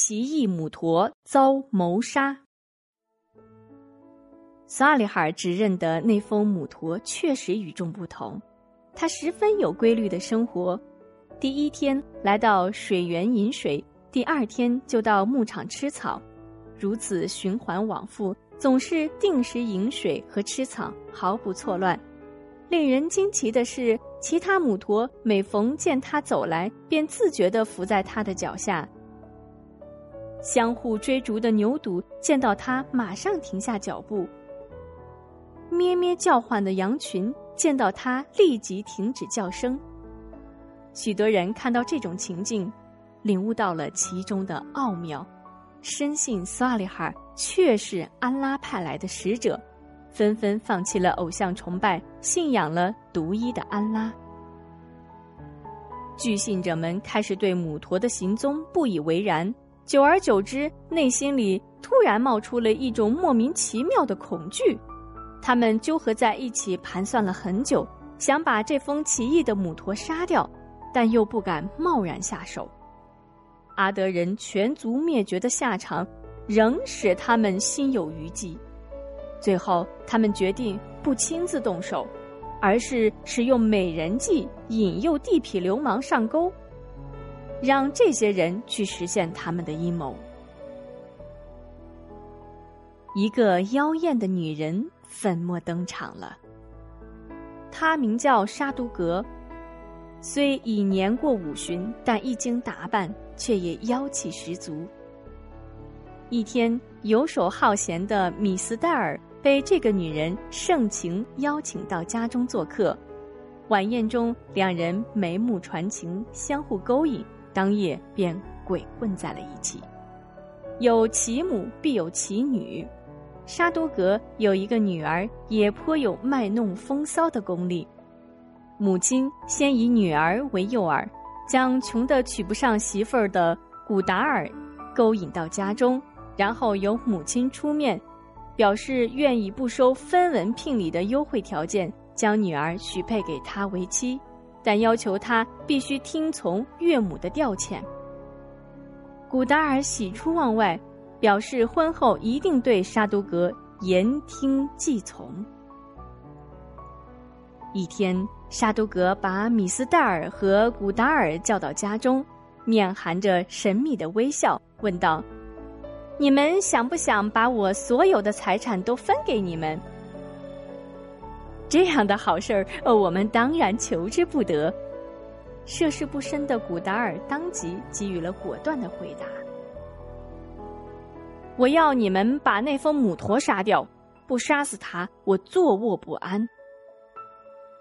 奇异母驼遭谋杀。萨利哈尔指认的那封母驼确实与众不同，它十分有规律的生活。第一天来到水源饮水，第二天就到牧场吃草，如此循环往复，总是定时饮水和吃草，毫不错乱。令人惊奇的是，其他母驼每逢见它走来，便自觉地伏在它的脚下。相互追逐的牛犊见到它，马上停下脚步。咩咩叫唤的羊群见到它，立即停止叫声。许多人看到这种情境，领悟到了其中的奥妙，深信萨利哈确是安拉派来的使者。纷纷放弃了偶像崇拜，信仰了独一的安拉。据信者们开始对母驼的行踪不以为然，久而久之，内心里突然冒出了一种莫名其妙的恐惧。他们纠合在一起盘算了很久，想把这封奇异的母驼杀掉，但又不敢贸然下手。阿德人全族灭绝的下场，仍使他们心有余悸。最后，他们决定不亲自动手，而是使用美人计引诱地痞流氓上钩，让这些人去实现他们的阴谋。一个妖艳的女人粉墨登场了，她名叫沙都格，虽已年过五旬，但一经打扮，却也妖气十足。一天，游手好闲的米斯戴尔。被这个女人盛情邀请到家中做客，晚宴中两人眉目传情，相互勾引，当夜便鬼混在了一起。有其母必有其女，沙多格有一个女儿，也颇有卖弄风骚的功力。母亲先以女儿为诱饵，将穷得娶不上媳妇儿的古达尔勾引到家中，然后由母亲出面。表示愿意不收分文聘礼的优惠条件，将女儿许配给他为妻，但要求他必须听从岳母的调遣。古达尔喜出望外，表示婚后一定对沙都格言听计从。一天，沙都格把米斯戴尔和古达尔叫到家中，面含着神秘的微笑，问道。你们想不想把我所有的财产都分给你们？这样的好事儿，呃，我们当然求之不得。涉世不深的古达尔当即给予了果断的回答：“我要你们把那封母驼杀掉，不杀死他，我坐卧不安。”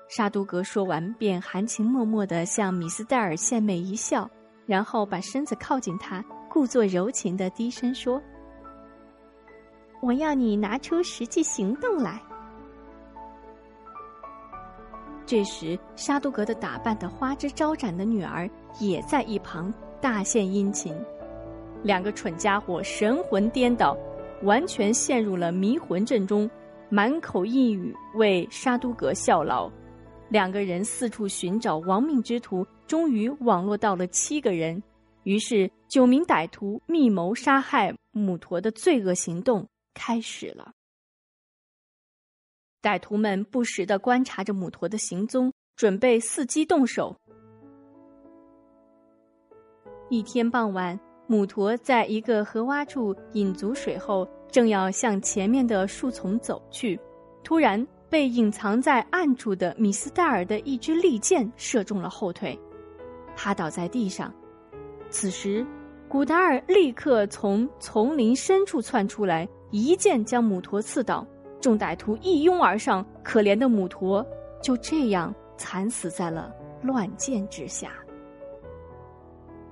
沙都格说完，便含情脉脉的向米斯戴尔献媚一笑，然后把身子靠近他。故作柔情的低声说：“我要你拿出实际行动来。”这时，沙都格的打扮的花枝招展的女儿也在一旁大献殷勤。两个蠢家伙神魂颠倒，完全陷入了迷魂阵中，满口呓语为沙都格效劳。两个人四处寻找亡命之徒，终于网络到了七个人。于是，九名歹徒密谋杀害母驼的罪恶行动开始了。歹徒们不时的观察着母驼的行踪，准备伺机动手。一天傍晚，母驼在一个河洼处饮足水后，正要向前面的树丛走去，突然被隐藏在暗处的米斯戴尔的一支利箭射中了后腿，他倒在地上。此时，古达尔立刻从丛林深处窜出来，一剑将母驼刺倒。众歹徒一拥而上，可怜的母驼就这样惨死在了乱箭之下。